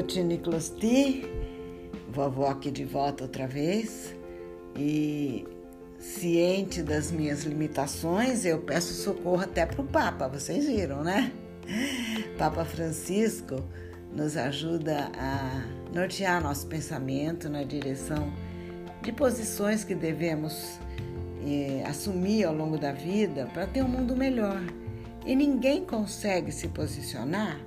noite, Nicolas T. Vovó aqui de volta outra vez. E ciente das minhas limitações, eu peço socorro até para o Papa, vocês viram, né? Papa Francisco nos ajuda a nortear nosso pensamento na direção de posições que devemos eh, assumir ao longo da vida para ter um mundo melhor. E ninguém consegue se posicionar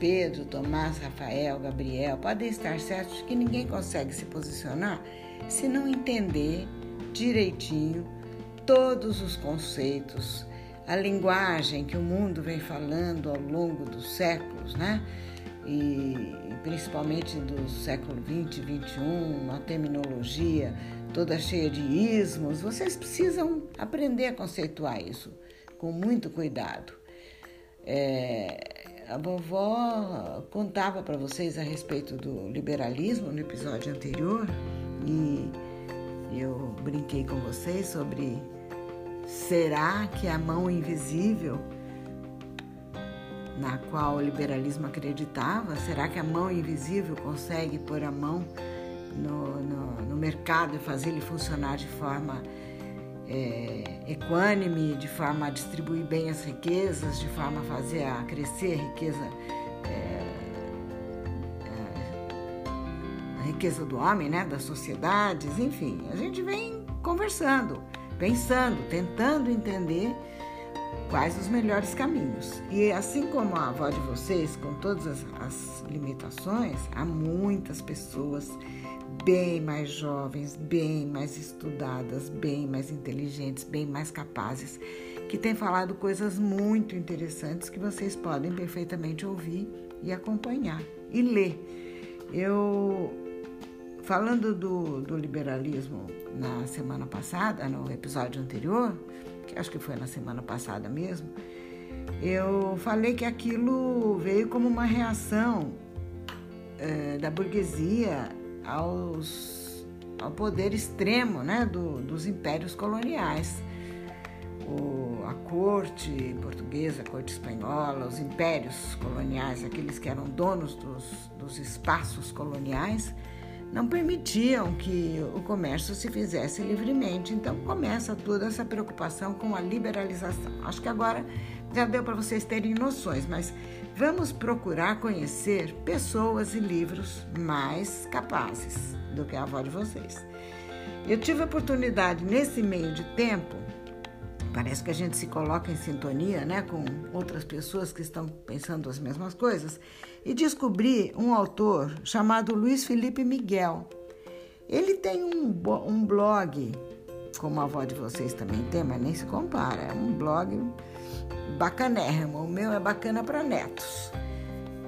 Pedro, Tomás, Rafael, Gabriel, podem estar certos que ninguém consegue se posicionar se não entender direitinho todos os conceitos, a linguagem que o mundo vem falando ao longo dos séculos, né? E principalmente do século 20, 21, uma terminologia toda cheia de ismos. Vocês precisam aprender a conceituar isso com muito cuidado. É, a vovó contava para vocês a respeito do liberalismo no episódio anterior? E eu brinquei com vocês sobre será que a mão invisível na qual o liberalismo acreditava, será que a mão invisível consegue pôr a mão no, no, no mercado e fazer ele funcionar de forma é, equânime, de forma a distribuir bem as riquezas, de forma a fazer a crescer a riqueza, é, é, a riqueza do homem, né, das sociedades, enfim, a gente vem conversando, pensando, tentando entender quais os melhores caminhos. E assim como a avó de vocês, com todas as, as limitações, há muitas pessoas bem mais jovens, bem mais estudadas, bem mais inteligentes, bem mais capazes, que têm falado coisas muito interessantes que vocês podem perfeitamente ouvir e acompanhar e ler. Eu, falando do, do liberalismo na semana passada, no episódio anterior, que acho que foi na semana passada mesmo, eu falei que aquilo veio como uma reação é, da burguesia aos, ao poder extremo né, do, dos impérios coloniais. O, a corte portuguesa, a corte espanhola, os impérios coloniais, aqueles que eram donos dos, dos espaços coloniais, não permitiam que o comércio se fizesse livremente. Então começa toda essa preocupação com a liberalização. Acho que agora já deu para vocês terem noções, mas vamos procurar conhecer pessoas e livros mais capazes do que a avó de vocês. Eu tive a oportunidade nesse meio de tempo, parece que a gente se coloca em sintonia né, com outras pessoas que estão pensando as mesmas coisas, e descobri um autor chamado Luiz Felipe Miguel. Ele tem um, um blog, como a avó de vocês também tem, mas nem se compara, é um blog bacanérrimo. O meu é bacana para netos.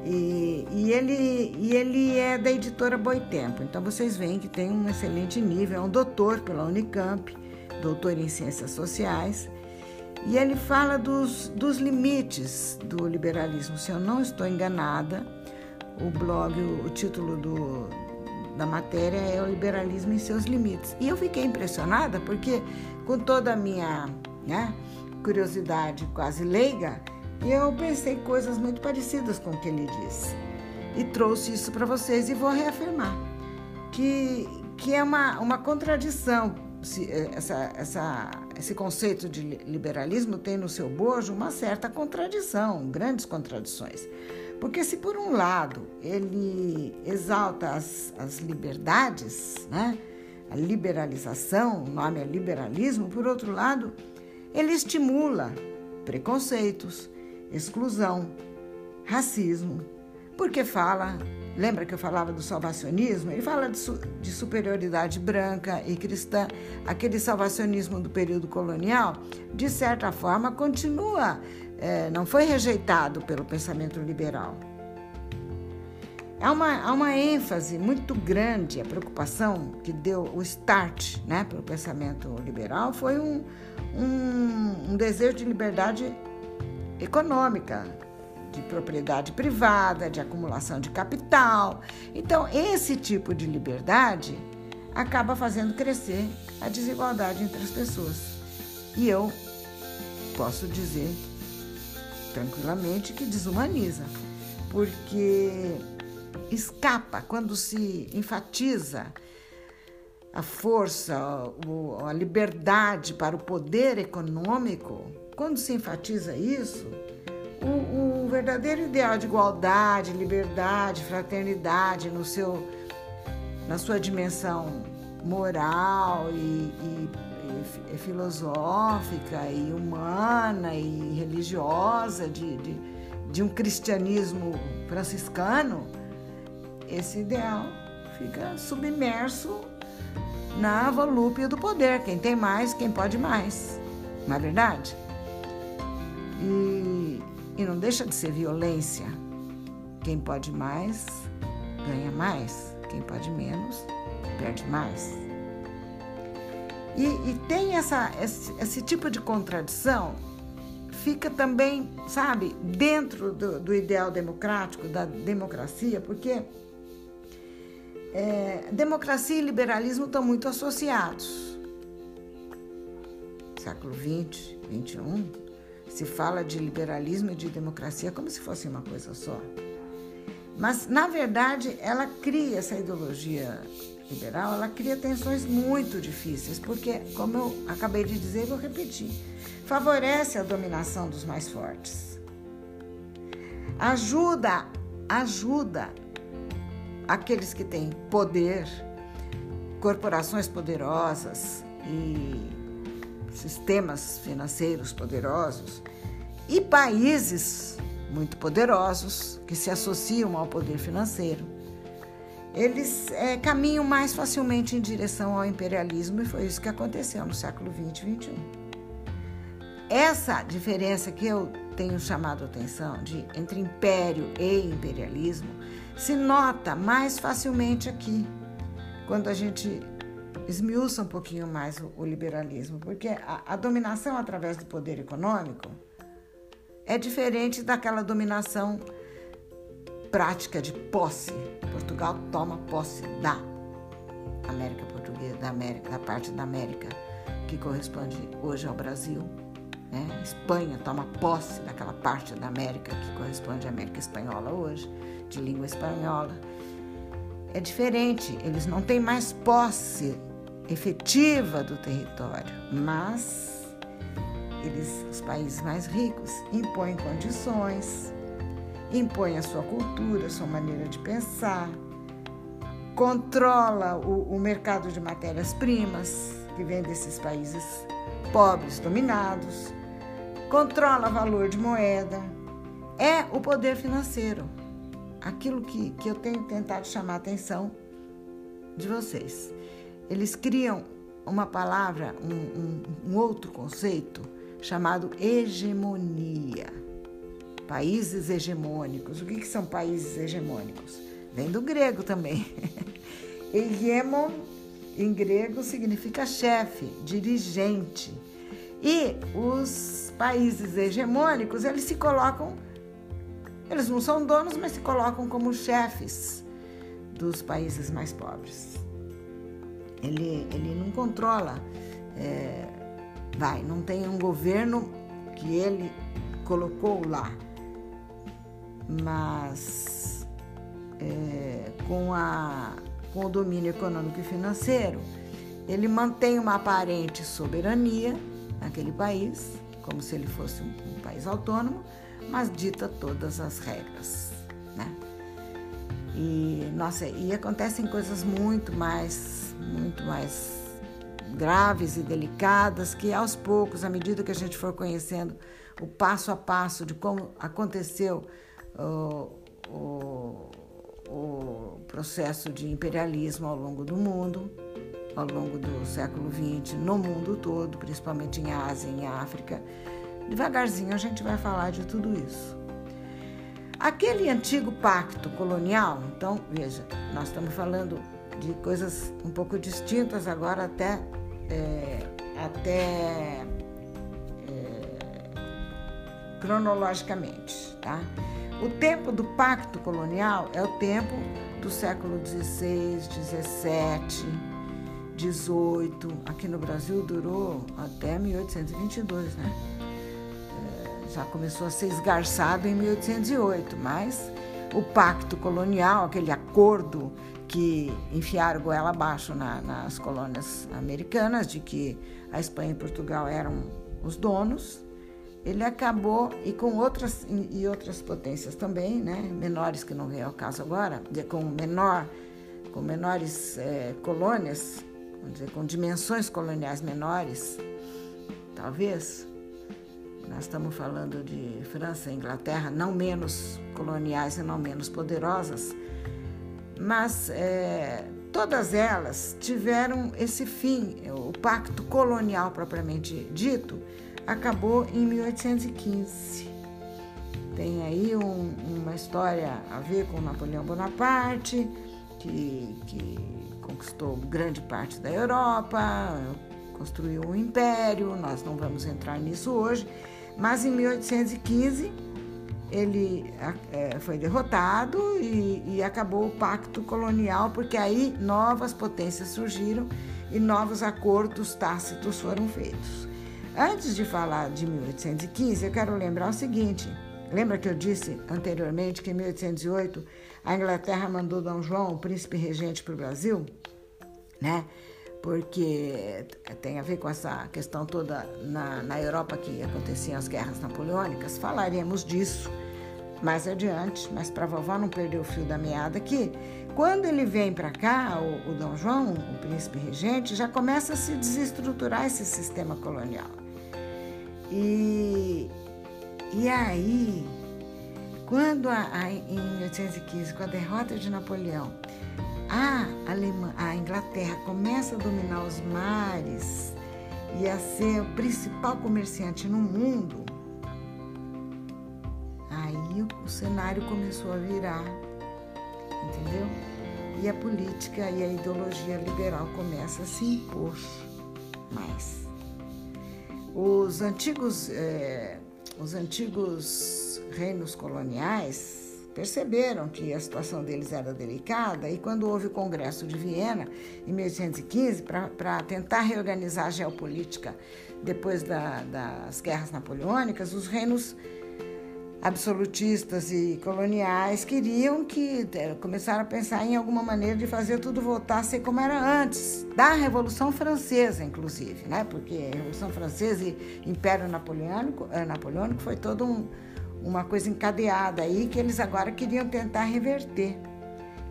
E, e, ele, e ele é da editora Boitempo. Então vocês veem que tem um excelente nível, é um doutor pela Unicamp, doutor em ciências sociais. E ele fala dos, dos limites do liberalismo. Se eu não estou enganada, o blog, o, o título do, da matéria é O Liberalismo em Seus Limites. E eu fiquei impressionada porque, com toda a minha né, curiosidade quase leiga, eu pensei coisas muito parecidas com o que ele disse. E trouxe isso para vocês e vou reafirmar que, que é uma, uma contradição. Eh, essa, essa, esse conceito de liberalismo tem no seu bojo uma certa contradição, grandes contradições. Porque se por um lado ele exalta as, as liberdades, né? a liberalização, o nome é liberalismo, por outro lado, ele estimula preconceitos, exclusão, racismo, porque fala, lembra que eu falava do salvacionismo? Ele fala de, su, de superioridade branca e cristã. Aquele salvacionismo do período colonial, de certa forma, continua, é, não foi rejeitado pelo pensamento liberal. Há uma, há uma ênfase muito grande, a preocupação que deu o start né, para o pensamento liberal foi um, um, um desejo de liberdade econômica, de propriedade privada, de acumulação de capital. Então, esse tipo de liberdade acaba fazendo crescer a desigualdade entre as pessoas. E eu posso dizer tranquilamente que desumaniza, porque escapa, quando se enfatiza a força, a liberdade para o poder econômico, quando se enfatiza isso, o, o verdadeiro ideal de igualdade, liberdade, fraternidade no seu, na sua dimensão moral e, e, e, filosófica e humana e religiosa de, de, de um cristianismo franciscano, esse ideal fica submerso na volúpia do poder. Quem tem mais, quem pode mais. Não é verdade? E, e não deixa de ser violência. Quem pode mais, ganha mais. Quem pode menos, perde mais. E, e tem essa, esse, esse, tipo de contradição, fica também, sabe, dentro do, do ideal democrático, da democracia, porque é, democracia e liberalismo estão muito associados. Século XX, XXI, se fala de liberalismo e de democracia como se fosse uma coisa só. Mas, na verdade, ela cria essa ideologia liberal, ela cria tensões muito difíceis, porque, como eu acabei de dizer, vou repetir, favorece a dominação dos mais fortes. Ajuda, ajuda aqueles que têm poder, corporações poderosas e sistemas financeiros poderosos e países muito poderosos que se associam ao poder financeiro, eles é, caminham mais facilmente em direção ao imperialismo e foi isso que aconteceu no século 20 e 21. Essa diferença que eu tenho chamado a atenção de entre império e imperialismo se nota mais facilmente aqui, quando a gente esmiuça um pouquinho mais o, o liberalismo, porque a, a dominação através do poder econômico é diferente daquela dominação prática de posse. Portugal toma posse da América Portuguesa, da, América, da parte da América que corresponde hoje ao Brasil. Né? Espanha toma posse daquela parte da América que corresponde à América Espanhola hoje, de língua espanhola. É diferente, eles não têm mais posse efetiva do território, mas eles, os países mais ricos impõem condições, impõem a sua cultura, a sua maneira de pensar, controla o, o mercado de matérias-primas que vem desses países pobres, dominados, controla valor de moeda, é o poder financeiro. Aquilo que, que eu tenho tentado chamar a atenção de vocês eles criam uma palavra, um, um, um outro conceito chamado hegemonia. Países hegemônicos. O que, que são países hegemônicos? Vem do grego também. Hegemon, em grego, significa chefe, dirigente. E os países hegemônicos, eles se colocam, eles não são donos, mas se colocam como chefes dos países mais pobres. Ele, ele não controla, é, vai, não tem um governo que ele colocou lá, mas é, com, a, com o domínio econômico e financeiro, ele mantém uma aparente soberania naquele país, como se ele fosse um, um país autônomo, mas dita todas as regras, né? E, nossa, e acontecem coisas muito mais, muito mais graves e delicadas que aos poucos, à medida que a gente for conhecendo o passo a passo de como aconteceu o, o, o processo de imperialismo ao longo do mundo, ao longo do século XX, no mundo todo, principalmente em Ásia e em África, devagarzinho a gente vai falar de tudo isso. Aquele antigo pacto colonial, então, veja, nós estamos falando de coisas um pouco distintas agora até, é, até é, cronologicamente, tá? O tempo do pacto colonial é o tempo do século XVI, XVII, XVIII. Aqui no Brasil durou até 1822, né? já começou a ser esgarçado em 1808, mas o pacto colonial, aquele acordo que enfiaram goela abaixo na, nas colônias americanas, de que a Espanha e Portugal eram os donos, ele acabou, e com outras, e outras potências também, né, menores que não vem ao caso agora, com menor com menores é, colônias, vamos dizer, com dimensões coloniais menores, talvez. Nós estamos falando de França e Inglaterra, não menos coloniais e não menos poderosas, mas é, todas elas tiveram esse fim. O pacto colonial propriamente dito acabou em 1815. Tem aí um, uma história a ver com Napoleão Bonaparte, que, que conquistou grande parte da Europa, construiu um império, nós não vamos entrar nisso hoje, mas em 1815 ele é, foi derrotado e, e, acabou o pacto colonial, porque aí novas potências surgiram e novos acordos tácitos foram feitos. Antes de falar de 1815, eu quero lembrar o seguinte: lembra que eu disse anteriormente que em 1808 a Inglaterra mandou Dom João, o príncipe regente, para o Brasil, né? Porque tem a ver com essa questão toda na, na Europa que aconteciam as guerras napoleônicas. Falaremos disso mais adiante, mas para a vovó não perder o fio da meada aqui, quando ele vem para cá, o, o Dom João, o príncipe regente, já começa a se desestruturar esse sistema colonial. E, e aí quando a, a, em 1815, com a derrota de Napoleão, a, Alemanha, a Inglaterra começa a dominar os mares e a ser o principal comerciante no mundo, aí o, o cenário começou a virar, entendeu? E a política e a ideologia liberal começa a se impor mais. Os antigos, é, os antigos reinos coloniais perceberam que a situação deles era delicada e quando houve o Congresso de Viena, em 1815, para tentar reorganizar a geopolítica depois da, das guerras napoleônicas, os reinos absolutistas e coloniais queriam que é, começaram a pensar em alguma maneira de fazer tudo voltar a ser como era antes, da Revolução Francesa, inclusive, né? Porque a Revolução Francesa e Império Napoleônico, eh, Napoleônico foi todo um uma coisa encadeada aí que eles agora queriam tentar reverter.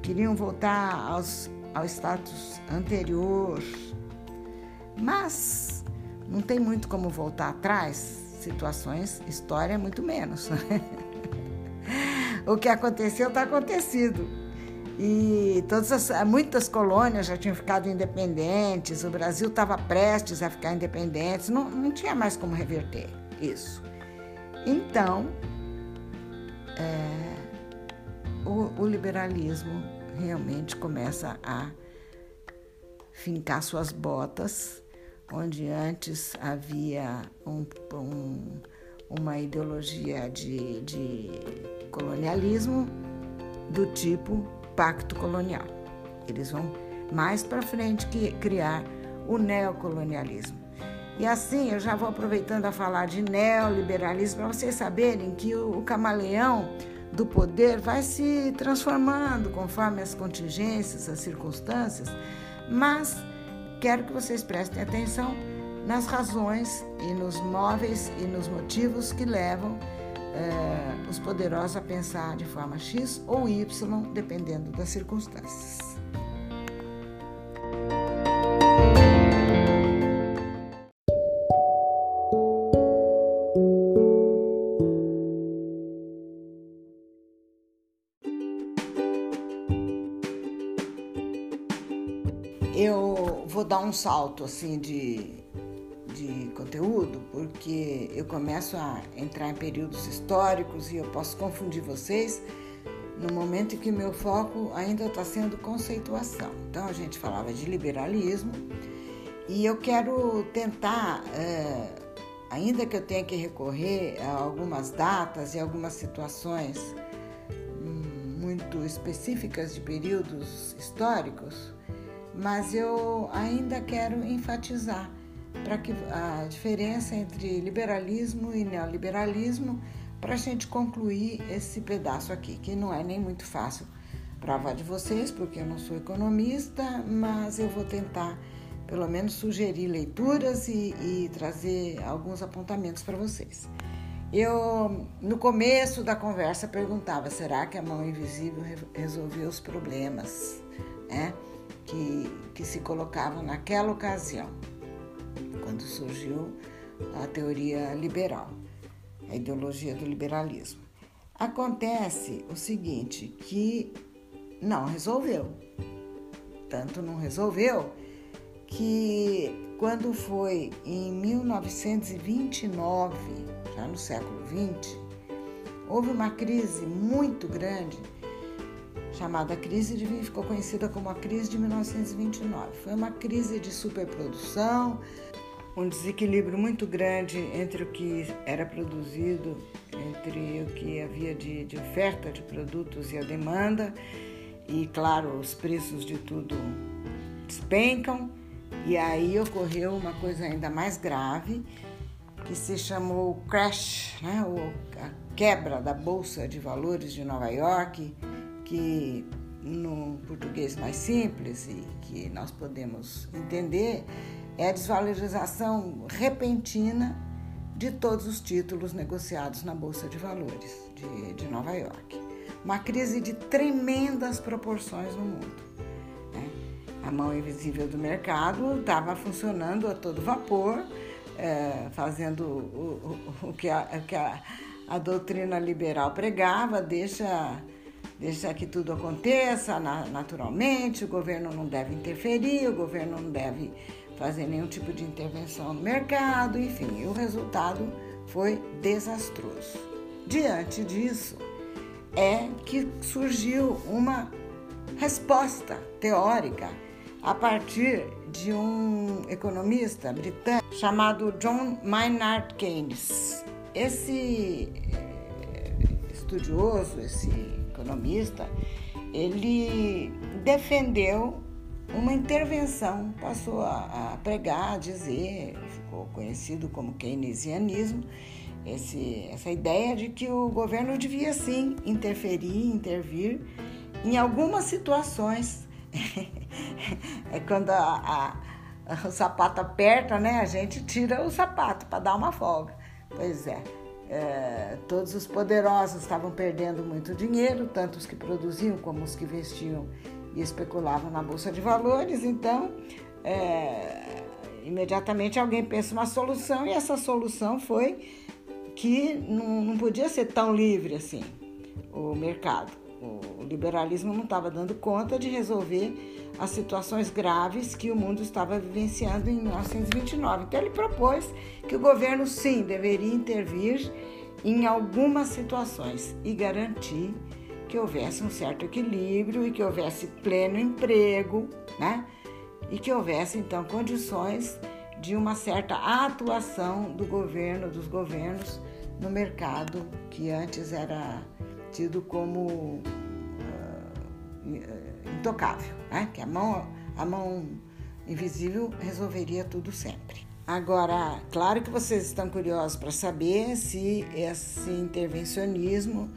Queriam voltar aos, ao status anterior. Mas não tem muito como voltar atrás, situações, história muito menos. o que aconteceu está acontecido. E todas as, muitas colônias já tinham ficado independentes, o Brasil estava prestes a ficar independente, não, não tinha mais como reverter isso. Então, é, o, o liberalismo realmente começa a fincar suas botas, onde antes havia um, um, uma ideologia de, de, colonialismo do tipo pacto colonial. Eles vão mais para frente que criar o neocolonialismo. E assim, eu já vou aproveitando a falar de neoliberalismo para vocês saberem que o, camaleão do poder vai se transformando conforme as contingências, as circunstâncias, mas quero que vocês prestem atenção nas razões e nos móveis e nos motivos que levam eh, os poderosos a pensar de forma X ou Y, dependendo das circunstâncias. Um salto assim de, de conteúdo, porque eu começo a entrar em períodos históricos e eu posso confundir vocês no momento em que meu foco ainda está sendo conceituação. Então a gente falava de liberalismo e eu quero tentar, é, ainda que eu tenha que recorrer a algumas datas e algumas situações hum, muito específicas de períodos históricos, mas eu ainda quero enfatizar para que a diferença entre liberalismo e neoliberalismo para a gente concluir esse pedaço aqui, que não é nem muito fácil provar de vocês, porque eu não sou economista, mas eu vou tentar pelo menos sugerir leituras e, e trazer alguns apontamentos para vocês. Eu, no começo da conversa, perguntava: será que a mão invisível resolveu os problemas né, que, que se colocavam naquela ocasião, quando surgiu a teoria liberal, a ideologia do liberalismo? Acontece o seguinte: que não resolveu. Tanto não resolveu que quando foi em 1929, já no século 20, houve uma crise muito grande chamada crise de ficou conhecida como a crise de 1929. Foi uma crise de superprodução, um desequilíbrio muito grande entre o que era produzido, entre o que havia de, de oferta de produtos e a demanda e claro, os preços de tudo despencam. E aí ocorreu uma coisa ainda mais grave, que se chamou crash, né? a quebra da Bolsa de Valores de Nova York, que no português mais simples e que nós podemos entender, é a desvalorização repentina de todos os títulos negociados na Bolsa de Valores de, de Nova York uma crise de tremendas proporções no mundo. Né? A mão invisível do mercado estava funcionando a todo vapor, é, fazendo o, o, o, que, a, o que a, a, doutrina liberal pregava, deixa, deixa que tudo aconteça naturalmente, o governo não deve interferir, o governo não deve fazer nenhum tipo de intervenção no mercado, enfim, o resultado foi desastroso. Diante disso, é que surgiu uma resposta teórica a partir de um economista britânico chamado John Maynard Keynes. Esse eh, estudioso, esse economista, ele defendeu uma intervenção, passou a, pregar, a dizer, ficou conhecido como keynesianismo, esse, essa ideia de que o governo devia sim interferir, intervir em algumas situações. é quando a, a, o sapato aperta, né? A gente tira o sapato para dar uma folga. Pois é, é, todos os poderosos estavam perdendo muito dinheiro, tanto os que produziam como os que vestiam e especulavam na bolsa de valores. Então, é, imediatamente alguém pensa uma solução e essa solução foi que não, não podia ser tão livre assim o mercado. O liberalismo não estava dando conta de resolver as situações graves que o mundo estava vivenciando em 1929. Então, ele propôs que o governo, sim, deveria intervir em algumas situações e garantir que houvesse um certo equilíbrio e que houvesse pleno emprego, né? E que houvesse, então, condições de uma certa atuação do governo, dos governos no mercado que antes era tido como uh, intocável, né? que a mão, a mão invisível resolveria tudo sempre. Agora, claro que vocês estão curiosos para saber se esse intervencionismo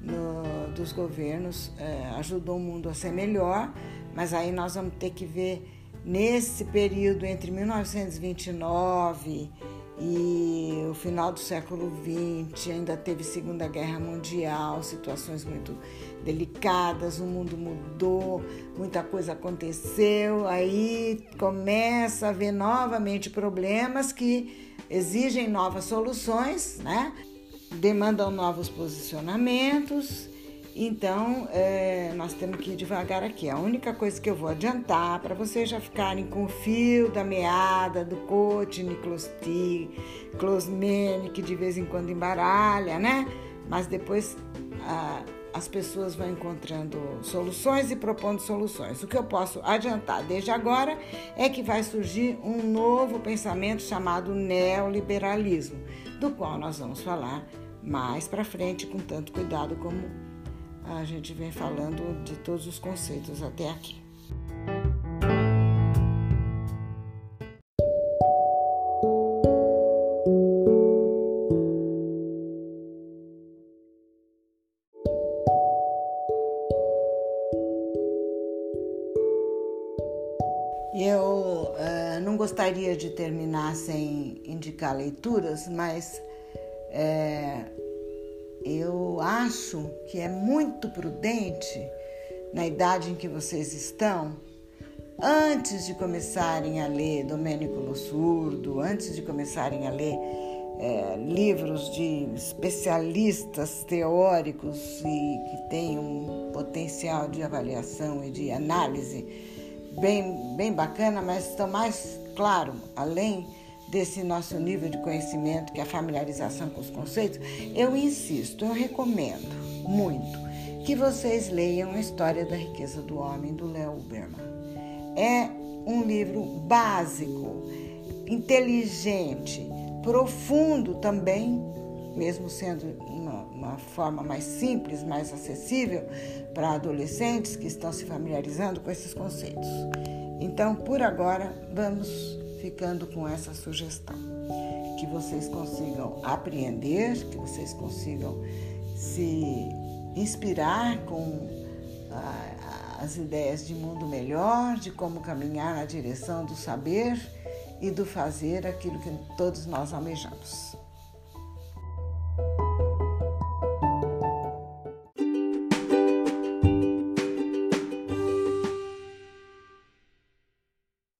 no, dos governos uh, ajudou o mundo a ser melhor, mas aí nós vamos ter que ver nesse período entre 1929 e o final do século XX ainda teve Segunda Guerra Mundial, situações muito delicadas, o mundo mudou, muita coisa aconteceu, aí começa a haver novamente problemas que exigem novas soluções, né? demandam novos posicionamentos então, é, nós temos que ir devagar aqui. A única coisa que eu vou adiantar para vocês já ficarem com o fio da meada do Niclosti, Closmene, que de vez em quando embaralha, né? Mas depois ah, as pessoas vão encontrando soluções e propondo soluções. O que eu posso adiantar desde agora é que vai surgir um novo pensamento chamado neoliberalismo, do qual nós vamos falar mais para frente com tanto cuidado como a gente vem falando de todos os conceitos até aqui. Eu uh, não gostaria de terminar sem indicar leituras, mas é, eu acho que é muito prudente, na idade em que vocês estão, antes de começarem a ler Domênico Lossurdo, antes de começarem a ler é, livros de especialistas teóricos e que têm um potencial de avaliação e de análise bem, bem bacana, mas estão mais, claro, além desse nosso nível de conhecimento, que é a familiarização com os conceitos, eu insisto, eu recomendo muito que vocês leiam a História da Riqueza do Homem, do Léo Uberman. É um livro básico, inteligente, profundo também, mesmo sendo uma, uma forma mais simples, mais acessível para adolescentes que estão se familiarizando com esses conceitos. Então, por agora, vamos ficando com essa sugestão. Que vocês consigam apreender, que vocês consigam se inspirar com ah, as ideias de mundo melhor, de como caminhar na direção do saber e do fazer aquilo que todos nós almejamos.